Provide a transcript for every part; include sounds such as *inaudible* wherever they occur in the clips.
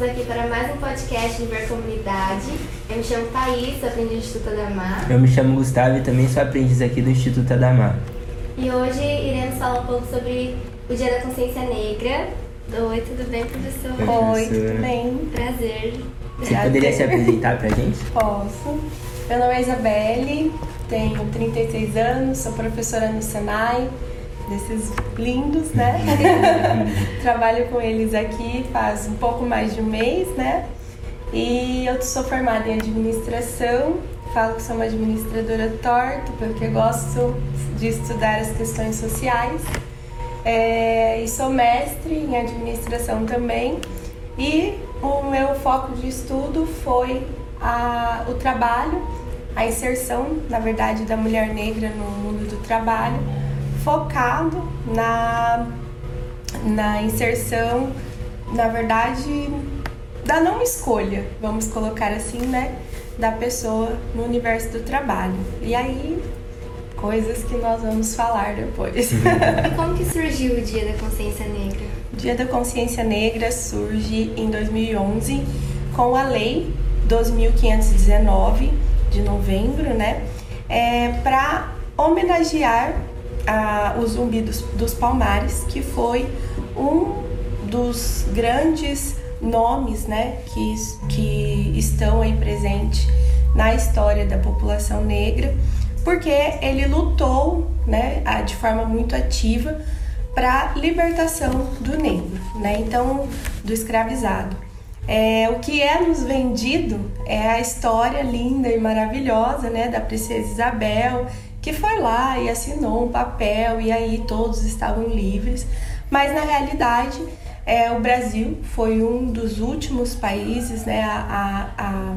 estamos aqui para mais um podcast Ver Comunidade. Eu me chamo Thaís, sou aprendiz do Instituto Adamar. Eu me chamo Gustavo e também sou aprendiz aqui do Instituto Adamar. E hoje iremos falar um pouco sobre o Dia da Consciência Negra. Oi, tudo bem, professor? Oi, tudo bem? Prazer. Você poderia se apresentar pra gente? Posso. Meu nome é Isabelle, tenho 36 anos, sou professora no Senai, desses lindos, né? *laughs* Trabalho com eles aqui faz um pouco mais de um mês, né? E eu sou formada em administração, falo que sou uma administradora torta, porque gosto de estudar as questões sociais. É, e sou mestre em administração também. E o meu foco de estudo foi a, o trabalho, a inserção, na verdade, da mulher negra no mundo do trabalho, focado na, na inserção, na verdade, da não escolha, vamos colocar assim, né, da pessoa no universo do trabalho. E aí, coisas que nós vamos falar depois. *laughs* e como que surgiu o Dia da Consciência Negra? O Dia da Consciência Negra surge em 2011 com a Lei 2519 de novembro, né, é, para homenagear a, o Zumbi dos, dos Palmares, que foi um dos grandes nomes né, que, que estão aí presentes na história da população negra, porque ele lutou né, de forma muito ativa para a libertação do negro, né, então do escravizado. É, o que é nos vendido é a história linda e maravilhosa né, da princesa Isabel que foi lá e assinou um papel e aí todos estavam livres. Mas na realidade, é, o Brasil foi um dos últimos países né, a, a, a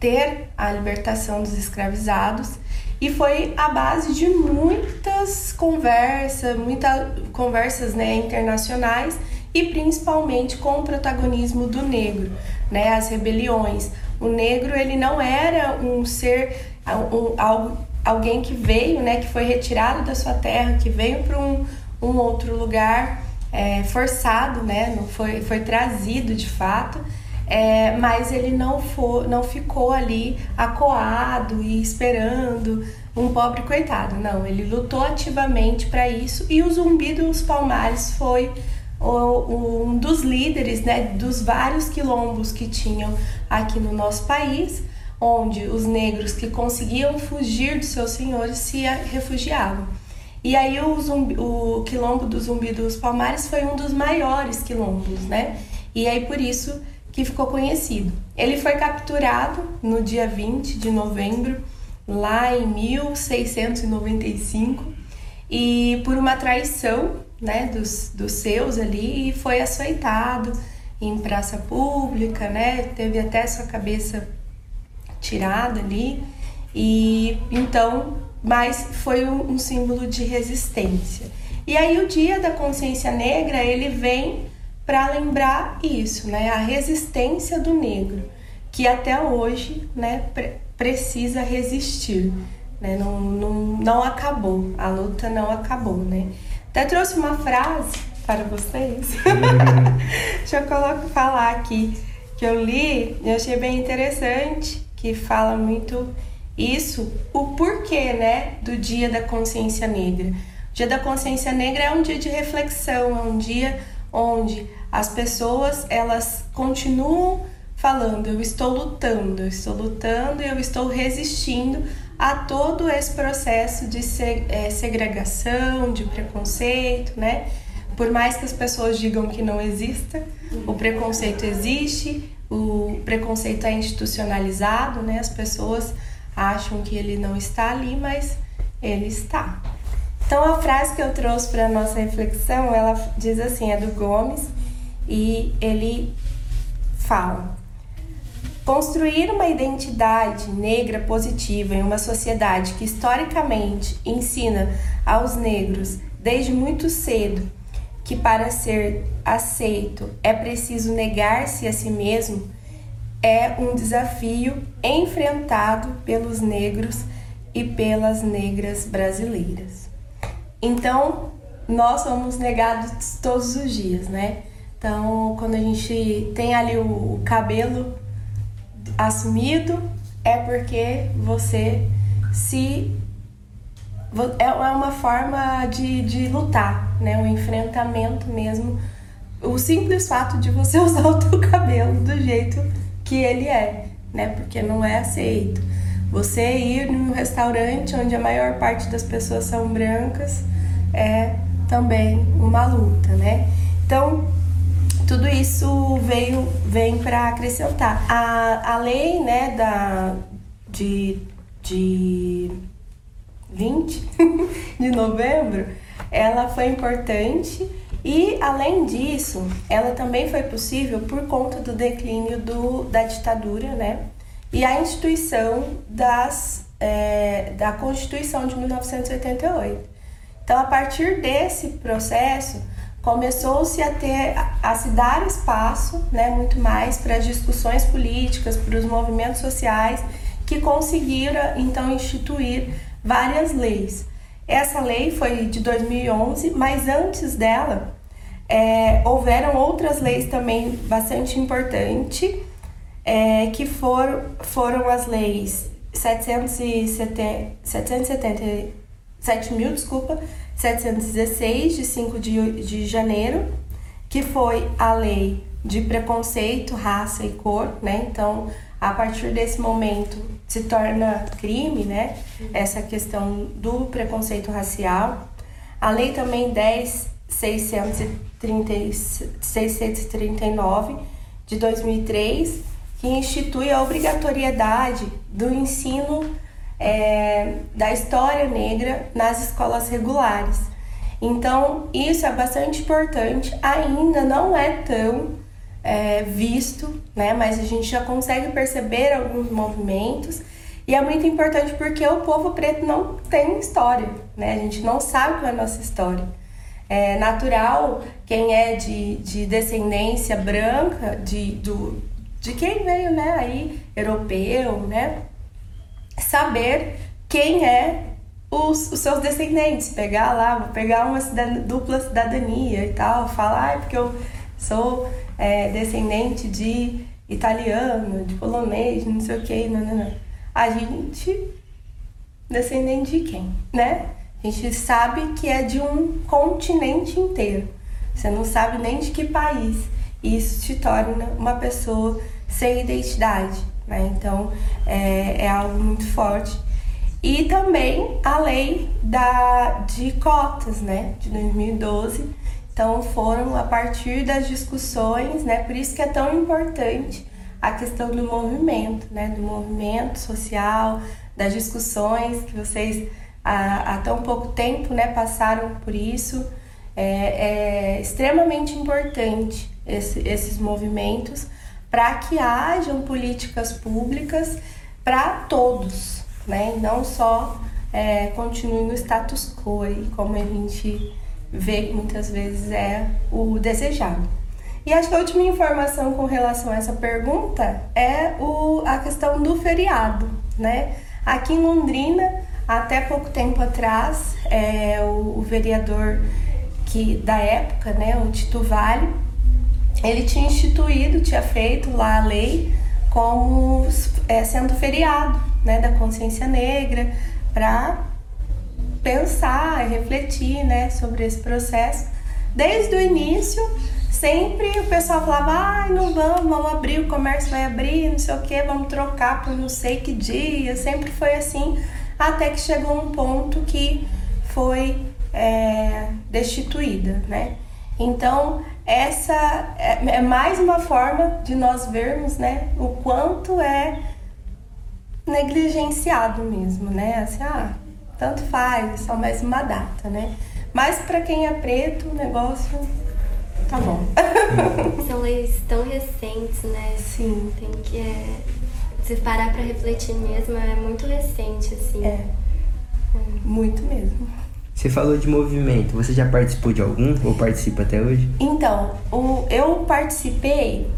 ter a libertação dos escravizados e foi a base de muitas conversas, muitas conversas né, internacionais e principalmente com o protagonismo do negro, né, as rebeliões. O negro ele não era um ser um, algo alguém que veio, né, que foi retirado da sua terra, que veio para um, um outro lugar é, forçado, né, não foi, foi trazido de fato, é, mas ele não, for, não ficou ali acuado e esperando um pobre coitado, não, ele lutou ativamente para isso e o Zumbi dos Palmares foi o, um dos líderes né, dos vários quilombos que tinham aqui no nosso país onde os negros que conseguiam fugir dos seus senhores se refugiavam. E aí o, zumbi, o quilombo do Zumbi dos Palmares foi um dos maiores quilombos, né? E aí por isso que ficou conhecido. Ele foi capturado no dia 20 de novembro, lá em 1695, e por uma traição né, dos, dos seus ali, e foi açoitado em praça pública, né? Teve até sua cabeça tirada ali. E então, mas foi um, um símbolo de resistência. E aí o Dia da Consciência Negra, ele vem para lembrar isso, né? A resistência do negro, que até hoje, né, pre precisa resistir, né? Não, não, não acabou, a luta não acabou, né? Até trouxe uma frase para vocês. *laughs* Deixa eu colocar, falar aqui que eu li e achei bem interessante que fala muito isso, o porquê, né, do Dia da Consciência Negra. O Dia da Consciência Negra é um dia de reflexão, é um dia onde as pessoas elas continuam falando, eu estou lutando, eu estou lutando e eu estou resistindo a todo esse processo de é, segregação, de preconceito, né? Por mais que as pessoas digam que não exista, o preconceito existe, o preconceito é institucionalizado, né? As pessoas acham que ele não está ali, mas ele está. Então a frase que eu trouxe para nossa reflexão, ela diz assim, é do Gomes e ele fala: Construir uma identidade negra positiva em uma sociedade que historicamente ensina aos negros desde muito cedo que para ser aceito é preciso negar-se a si mesmo é um desafio enfrentado pelos negros e pelas negras brasileiras. Então, nós somos negados todos os dias, né? Então, quando a gente tem ali o cabelo assumido, é porque você se. É, é uma forma de, de lutar, né? Um enfrentamento mesmo. O simples fato de você *laughs* usar o teu cabelo do jeito que ele é, né? Porque não é aceito. Você ir num restaurante onde a maior parte das pessoas são brancas é também uma luta, né? Então, tudo isso veio vem para acrescentar. A, a lei, né, da, de, de 20 *laughs* de novembro, ela foi importante e, além disso, ela também foi possível por conta do declínio do, da ditadura, né? E a instituição das, é, da Constituição de 1988. Então, a partir desse processo, começou-se a ter a se dar espaço, né, muito mais para as discussões políticas, para os movimentos sociais que conseguiram então instituir várias leis. Essa lei foi de 2011, mas antes dela é, houveram outras leis também bastante importantes, é, que foram, foram as leis 770, 770 7.000, desculpa, 716, de 5 de, de janeiro, que foi a lei de preconceito, raça e cor, né? Então, a partir desse momento se torna crime, né? Essa questão do preconceito racial. A lei também 10.639 de 2003, que institui a obrigatoriedade do ensino é, da história negra nas escolas regulares. Então, isso é bastante importante, ainda não é tão é, visto, né? mas a gente já consegue perceber alguns movimentos. E é muito importante porque o povo preto não tem história, né? A gente não sabe qual é a nossa história. É natural quem é de, de descendência branca, de, do, de quem veio, né, aí, europeu, né? saber quem é os, os seus descendentes, pegar lá, pegar uma cidad dupla cidadania e tal, falar ah, porque eu sou é, descendente de italiano, de polonês, não sei o que, não, não, não. A gente descendente de quem, né? A gente sabe que é de um continente inteiro. Você não sabe nem de que país. E isso te torna uma pessoa sem identidade. Né? Então é, é algo muito forte. E também a lei da, de cotas né? de 2012. Então foram a partir das discussões, né? por isso que é tão importante a questão do movimento, né? do movimento social, das discussões que vocês há, há tão pouco tempo né? passaram por isso. É, é extremamente importante esse, esses movimentos para que hajam políticas públicas para todos, né? E não só é, continue no status quo, aí, como a gente vê que muitas vezes é o desejado. E acho que a última informação com relação a essa pergunta é o, a questão do feriado, né? Aqui em Londrina, até pouco tempo atrás, é, o, o vereador que da época, né, o Tito Vale, ele tinha instituído, tinha feito lá a lei como é, sendo feriado né, da consciência negra para pensar e refletir né, sobre esse processo. Desde o início, sempre o pessoal falava, ai, não vamos, vamos abrir, o comércio vai abrir, não sei o que, vamos trocar por não sei que dia. Sempre foi assim, até que chegou um ponto que foi é, destituída, né? Então, essa é, é mais uma forma de nós vermos, né, o quanto é negligenciado mesmo, né? Assim, ah, tanto faz, é só mais uma data, né? Mas para quem é preto, o negócio tá bom. *laughs* São leis tão recentes, né? Sim. Tem que é, se parar para refletir mesmo, é muito recente, assim. É. é. Muito mesmo. Você falou de movimento, você já participou de algum ou participa até hoje? Então, o, eu participei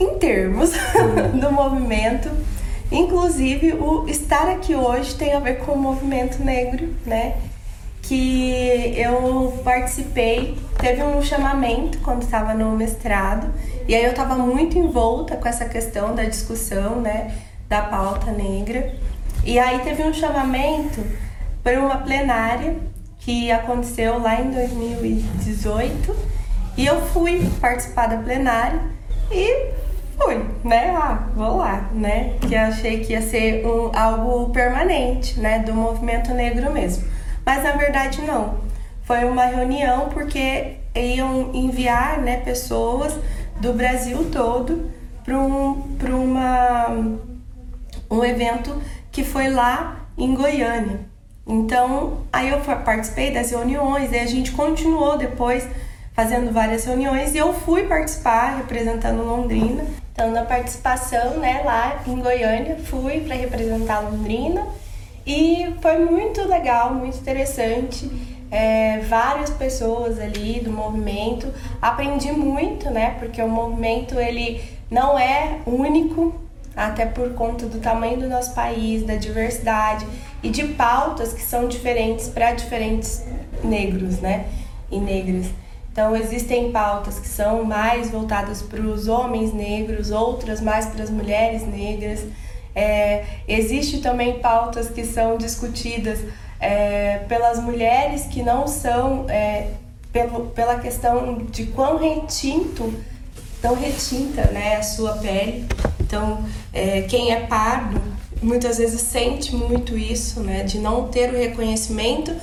em termos *laughs* do movimento. Inclusive, o estar aqui hoje tem a ver com o movimento negro, né? Que eu participei teve um chamamento quando estava no mestrado, e aí eu estava muito envolta com essa questão da discussão, né, da pauta negra. E aí teve um chamamento para uma plenária que aconteceu lá em 2018, e eu fui participar da plenária e fui, né? Ah, vou lá, né? Que eu achei que ia ser um, algo permanente, né? Do movimento negro mesmo. Mas na verdade não. Foi uma reunião porque iam enviar né, pessoas do Brasil todo para um, uma, um evento que foi lá em Goiânia. Então, aí eu participei das reuniões e a gente continuou depois fazendo várias reuniões e eu fui participar representando Londrina. Então, na participação, né, lá em Goiânia, fui para representar Londrina e foi muito legal, muito interessante. É, várias pessoas ali do movimento, aprendi muito, né? Porque o movimento ele não é único, até por conta do tamanho do nosso país, da diversidade e de pautas que são diferentes para diferentes negros, né? E negras. Então, existem pautas que são mais voltadas para os homens negros, outras mais para as mulheres negras. É, existe também pautas que são discutidas é, pelas mulheres que não são, é, pelo, pela questão de quão retinto, tão retinta né, a sua pele. Então, é, quem é pardo muitas vezes sente muito isso, né, de não ter o reconhecimento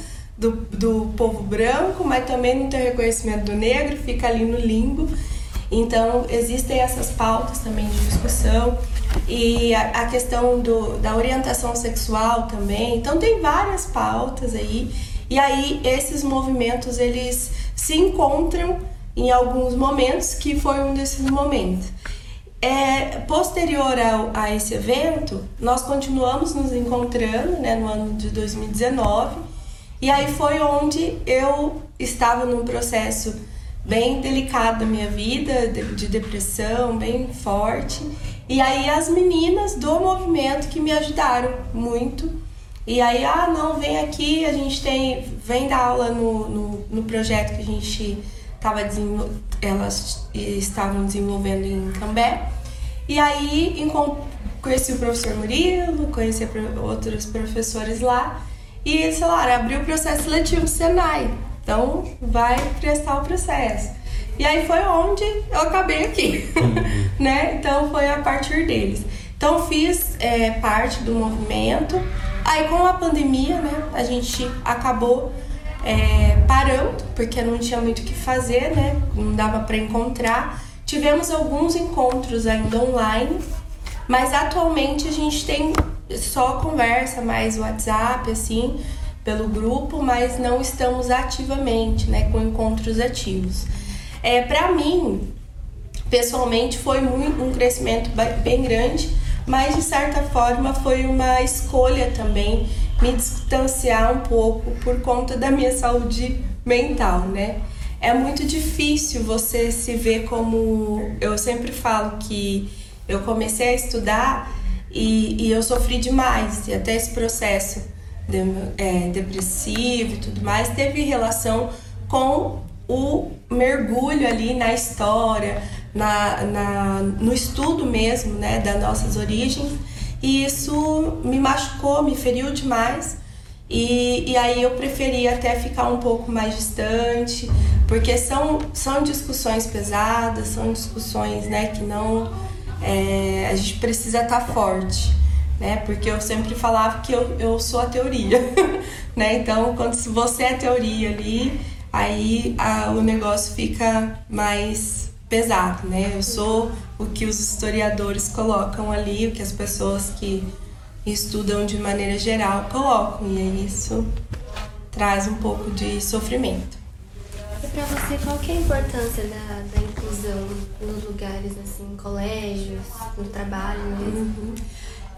do, do povo branco, mas também não ter reconhecimento do negro, fica ali no limbo. Então, existem essas pautas também de discussão e a, a questão do, da orientação sexual também. Então, tem várias pautas aí. E aí, esses movimentos, eles se encontram em alguns momentos, que foi um desses momentos. É, posterior ao, a esse evento, nós continuamos nos encontrando né, no ano de 2019 e aí foi onde eu estava num processo bem delicado da minha vida, de, depressão, bem forte. E aí as meninas do movimento que me ajudaram muito. E aí, ah, não, vem aqui, a gente tem. Vem dar aula no, no, no projeto que a gente estava elas estavam desenvolvendo em Cambé. E aí conheci o professor Murilo, conheci outros professores lá. E, sei lá, abriu o processo seletivo do Senai. Então, vai prestar o processo. E aí foi onde eu acabei aqui, uhum. *laughs* né? Então, foi a partir deles. Então, fiz é, parte do movimento. Aí, com a pandemia, né, a gente acabou é, parando, porque não tinha muito o que fazer, né? Não dava para encontrar. Tivemos alguns encontros ainda online, mas atualmente a gente tem só conversa, mais WhatsApp, assim, pelo grupo, mas não estamos ativamente, né, com encontros ativos. É, para mim, pessoalmente, foi muito, um crescimento bem grande, mas de certa forma foi uma escolha também me distanciar um pouco por conta da minha saúde mental, né? É muito difícil você se ver como. Eu sempre falo que eu comecei a estudar e, e eu sofri demais, e até esse processo de, é, depressivo e tudo mais teve relação com o mergulho ali na história, na, na, no estudo mesmo né, das nossas origens. E isso me machucou, me feriu demais. E, e aí eu preferi até ficar um pouco mais distante, porque são, são discussões pesadas, são discussões né, que não é, a gente precisa estar tá forte, né? Porque eu sempre falava que eu, eu sou a teoria, *laughs* né? Então, quando você é a teoria ali, aí a, o negócio fica mais pesado, né? Eu sou o que os historiadores colocam ali, o que as pessoas que estudam de maneira geral colocam, e isso traz um pouco de sofrimento. E para você, qual que é a importância da, da inclusão nos lugares, assim, colégios, no trabalho mesmo? Uhum.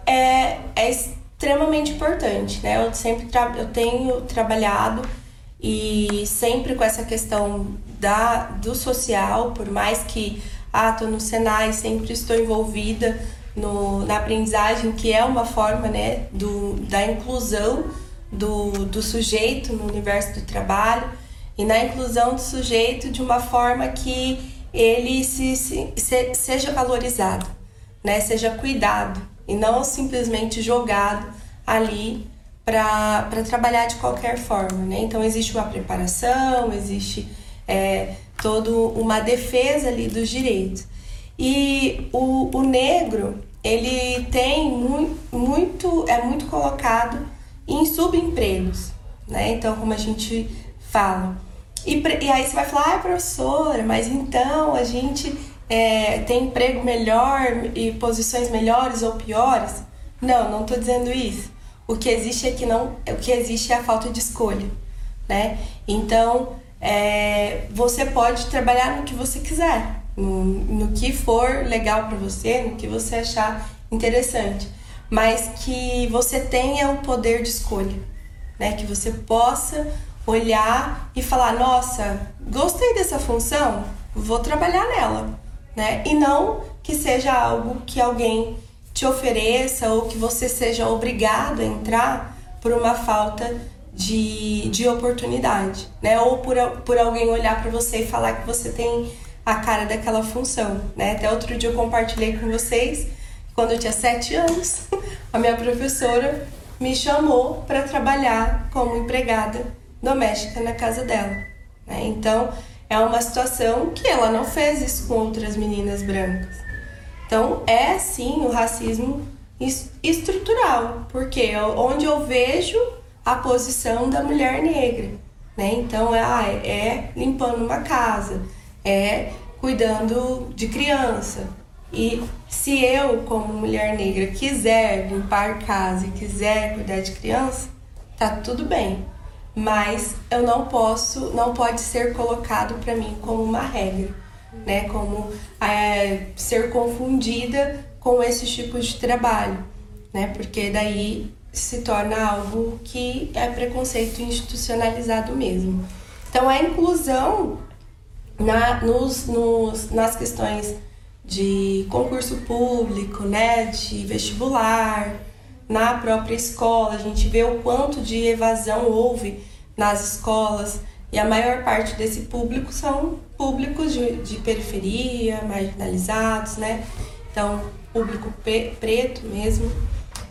É, é extremamente importante, né? Eu sempre tra eu tenho trabalhado e sempre com essa questão da, do social, por mais que ah, tô no Senai, sempre estou envolvida no, na aprendizagem, que é uma forma né, do, da inclusão do, do sujeito no universo do trabalho. e na inclusão do sujeito de uma forma que ele se, se, se seja valorizado, né? seja cuidado e não simplesmente jogado ali para trabalhar de qualquer forma. Né? Então, existe uma preparação, existe é, toda uma defesa ali dos direitos. E o, o negro, ele tem muito, muito, é muito colocado em subempregos, né? Então, como a gente fala. E, e aí você vai falar, ah, professora, mas então a gente é, tem emprego melhor e posições melhores ou piores? Não, não estou dizendo isso. O que existe é que não, o que existe é a falta de escolha, né? Então, é, você pode trabalhar no que você quiser, no, no que for legal para você, no que você achar interessante, mas que você tenha o poder de escolha, né? Que você possa olhar e falar, nossa, gostei dessa função, vou trabalhar nela, né? E não que seja algo que alguém te ofereça ou que você seja obrigado a entrar por uma falta de, de oportunidade, né? Ou por, por alguém olhar para você e falar que você tem a cara daquela função, né? Até outro dia eu compartilhei com vocês, quando eu tinha sete anos, *laughs* a minha professora me chamou para trabalhar como empregada doméstica na casa dela, né? Então é uma situação que ela não fez isso com outras meninas brancas. Então é sim o racismo estrutural, porque onde eu vejo a posição da mulher negra, né? Então é, ah, é limpando uma casa, é cuidando de criança. E se eu, como mulher negra, quiser limpar casa e quiser cuidar de criança, tá tudo bem. Mas eu não posso, não pode ser colocado para mim como uma regra, né? Como é, ser confundida com esse tipo de trabalho, né? Porque daí se torna algo que é preconceito institucionalizado mesmo. Então, a inclusão na, nos, nos, nas questões de concurso público, né, de vestibular, na própria escola, a gente vê o quanto de evasão houve nas escolas e a maior parte desse público são públicos de, de periferia, marginalizados, né? Então, público preto mesmo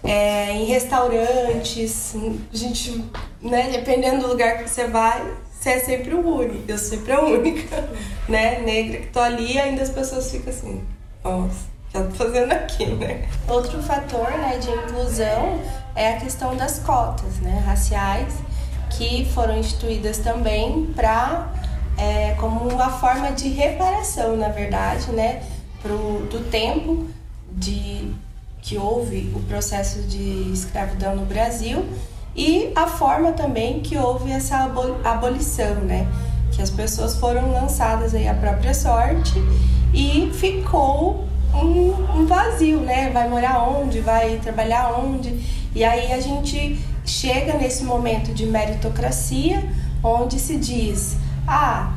é, em restaurantes, a gente, né, dependendo do lugar que você vai, você é sempre o único, eu sempre a única, *laughs* né, negra que tô ali ainda as pessoas ficam assim, nossa, que ela tá fazendo aqui, né? Outro fator, né, de inclusão é a questão das cotas, né, raciais, que foram instituídas também para é, como uma forma de reparação, na verdade, né, pro, do tempo de que houve o processo de escravidão no Brasil e a forma também que houve essa abolição, né? Que as pessoas foram lançadas aí à própria sorte e ficou um, um vazio, né? Vai morar onde? Vai trabalhar onde? E aí a gente chega nesse momento de meritocracia, onde se diz: ah,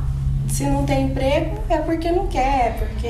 se não tem emprego é porque não quer, porque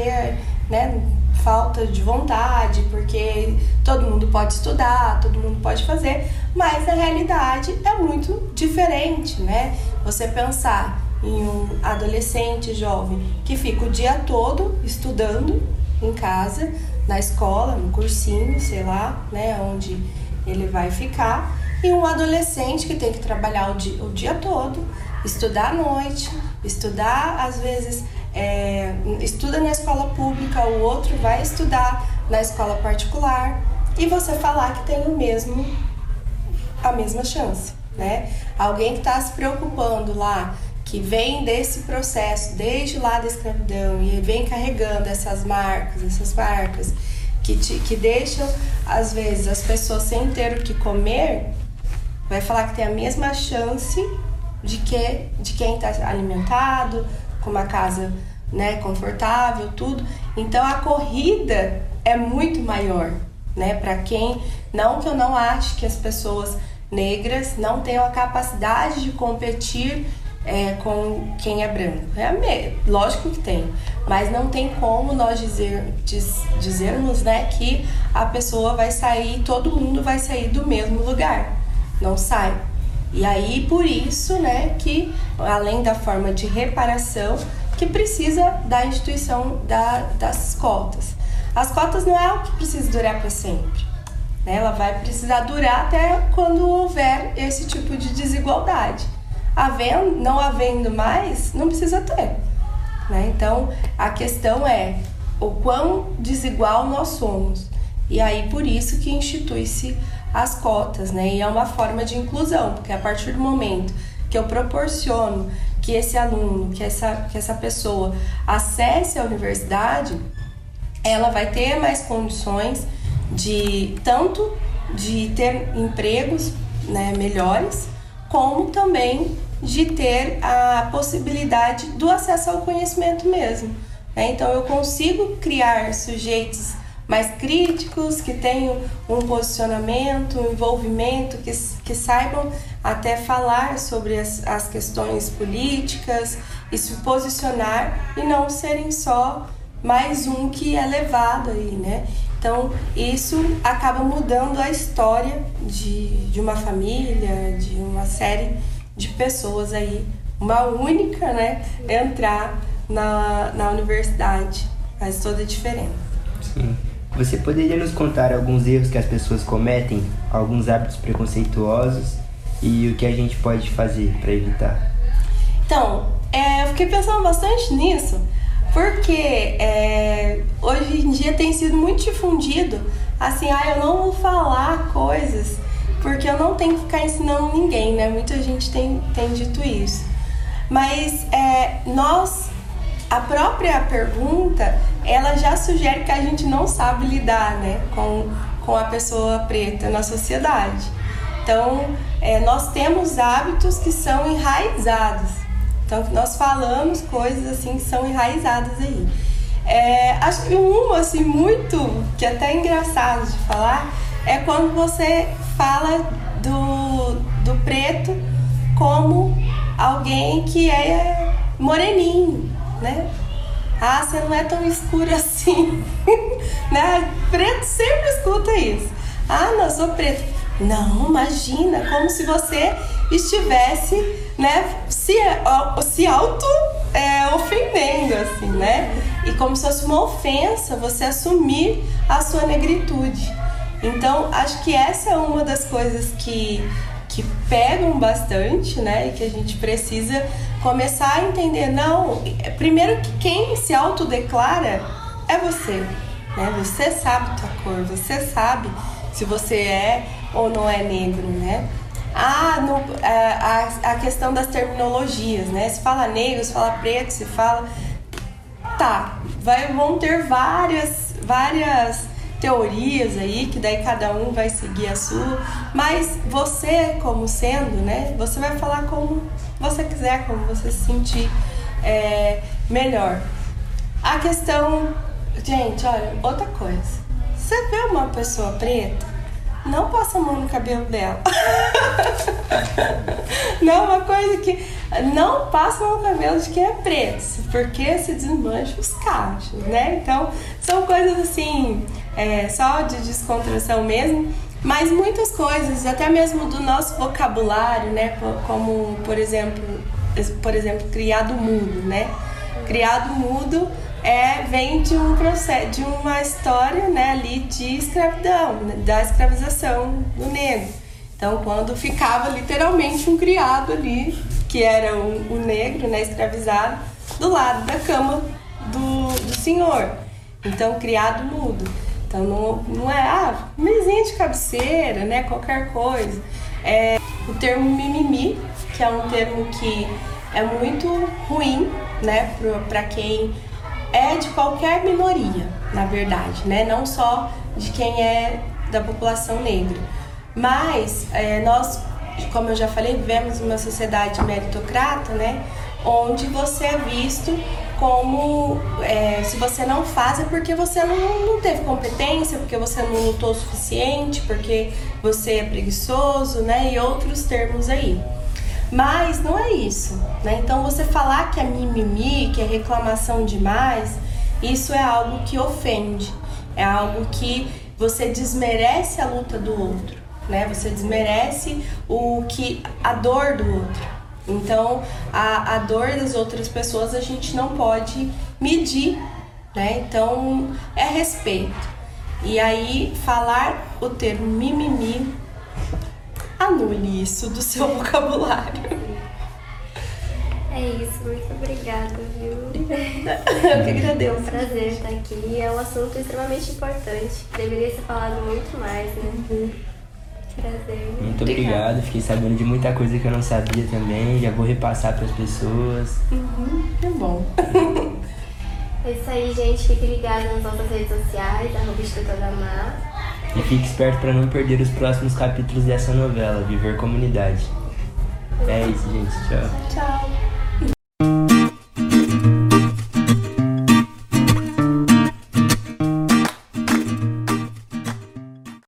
né, falta de vontade, porque todo mundo pode estudar, todo mundo pode fazer, mas na realidade é muito diferente, né? Você pensar em um adolescente jovem que fica o dia todo estudando em casa, na escola, no cursinho, sei lá, né, onde ele vai ficar, e um adolescente que tem que trabalhar o dia, o dia todo, estudar à noite, estudar às vezes é, estuda na escola pública, o outro vai estudar na escola particular e você falar que tem o mesmo a mesma chance, né? Alguém que está se preocupando lá, que vem desse processo desde lá da escravidão e vem carregando essas marcas, essas marcas que, te, que deixam às vezes as pessoas sem ter o que comer, vai falar que tem a mesma chance de que de quem está alimentado, com uma casa né, confortável, tudo. Então a corrida é muito maior, né, para quem não que eu não acho que as pessoas negras não tenham a capacidade de competir é, com quem é branco. É, lógico que tem, mas não tem como nós dizer, diz, dizermos né, que a pessoa vai sair, todo mundo vai sair do mesmo lugar. Não sai. E aí, por isso, né, que além da forma de reparação, que precisa da instituição da, das cotas. As cotas não é algo que precisa durar para sempre. Né? Ela vai precisar durar até quando houver esse tipo de desigualdade. Havendo, não havendo mais, não precisa ter. Né? Então, a questão é o quão desigual nós somos. E aí, por isso que institui-se as cotas, né? E é uma forma de inclusão, porque a partir do momento que eu proporciono que esse aluno, que essa, que essa pessoa acesse a universidade, ela vai ter mais condições de tanto de ter empregos né, melhores, como também de ter a possibilidade do acesso ao conhecimento mesmo. Né? Então eu consigo criar sujeitos mais críticos, que tenham um posicionamento, um envolvimento, que, que saibam até falar sobre as, as questões políticas e se posicionar e não serem só mais um que é levado aí, né? Então, isso acaba mudando a história de, de uma família, de uma série de pessoas aí. Uma única, né? Entrar na, na universidade faz toda a diferença. Sim. Você poderia nos contar alguns erros que as pessoas cometem, alguns hábitos preconceituosos e o que a gente pode fazer para evitar? Então, é, eu fiquei pensando bastante nisso, porque é, hoje em dia tem sido muito difundido assim, ah, eu não vou falar coisas porque eu não tenho que ficar ensinando ninguém, né? Muita gente tem, tem dito isso. Mas é, nós a própria pergunta ela já sugere que a gente não sabe lidar né, com, com a pessoa preta na sociedade. Então, é, nós temos hábitos que são enraizados. Então, nós falamos coisas assim que são enraizadas aí. É, acho que um assim muito que é até engraçado de falar é quando você fala do, do preto como alguém que é moreninho, né? Ah, você não é tão escuro assim, *laughs* né? Preto sempre escuta isso. Ah, não, sou preto. Não, imagina, como se você estivesse, né, se, se auto é, ofendendo, assim, né? E como se fosse uma ofensa você assumir a sua negritude. Então, acho que essa é uma das coisas que, que pegam bastante, né? E que a gente precisa começar a entender, não, primeiro que quem se autodeclara é você, né? Você sabe tua cor, você sabe se você é ou não é negro, né? Ah, no, a, a, a questão das terminologias, né? Se fala negro, se fala preto, se fala... Tá, vai, vão ter várias, várias teorias aí, que daí cada um vai seguir a sua, mas você, como sendo, né, você vai falar como você quiser, como você se sentir é, melhor. A questão, gente, olha, outra coisa. Você vê uma pessoa preta, não passa a mão no cabelo dela. *laughs* não, é uma coisa que não passa no cabelo de quem é preto, porque se desmancha os cachos, né? Então, são coisas assim, é, só de descontração mesmo, mas muitas coisas, até mesmo do nosso vocabulário, né? Como, por exemplo, por exemplo, criado mudo, né? Criado mudo é, vem de um processo, de uma história, né, ali de escravidão, né, da escravização do negro. Então, quando ficava literalmente um criado ali, que era o, negro, né, escravizado, do lado da cama do, do senhor. Então, criado mudo. Então não, não é, ah, mesinha de cabeceira, né? Qualquer coisa. É o termo mimimi, que é um termo que é muito ruim, né, para quem é de qualquer minoria, na verdade, né? Não só de quem é da população negra. Mas é, nós, como eu já falei, vivemos uma sociedade meritocrata, né? Onde você é visto como é, se você não faz é porque você não, não teve competência, porque você não lutou o suficiente, porque você é preguiçoso, né? E outros termos aí. Mas não é isso, né? Então você falar que é mimimi, que é reclamação demais, isso é algo que ofende, é algo que você desmerece a luta do outro. né? Você desmerece o que a dor do outro. Então, a, a dor das outras pessoas a gente não pode medir, né? Então, é respeito. E aí, falar o termo mimimi, anule isso do seu *laughs* vocabulário. É isso, muito obrigada, viu? Eu que agradeço. É um prazer estar aqui. É um assunto extremamente importante. Deveria ser falado muito mais, né? Uhum. Prazer. Muito obrigado, fiquei sabendo de muita coisa que eu não sabia também, já vou repassar para as pessoas. Uhum, que bom. *laughs* É isso aí, gente. Fique ligado nas nossas redes sociais, arroba Instituto da Mar. E fique esperto para não perder os próximos capítulos dessa novela, Viver Comunidade. É isso, gente. Tchau. Tchau.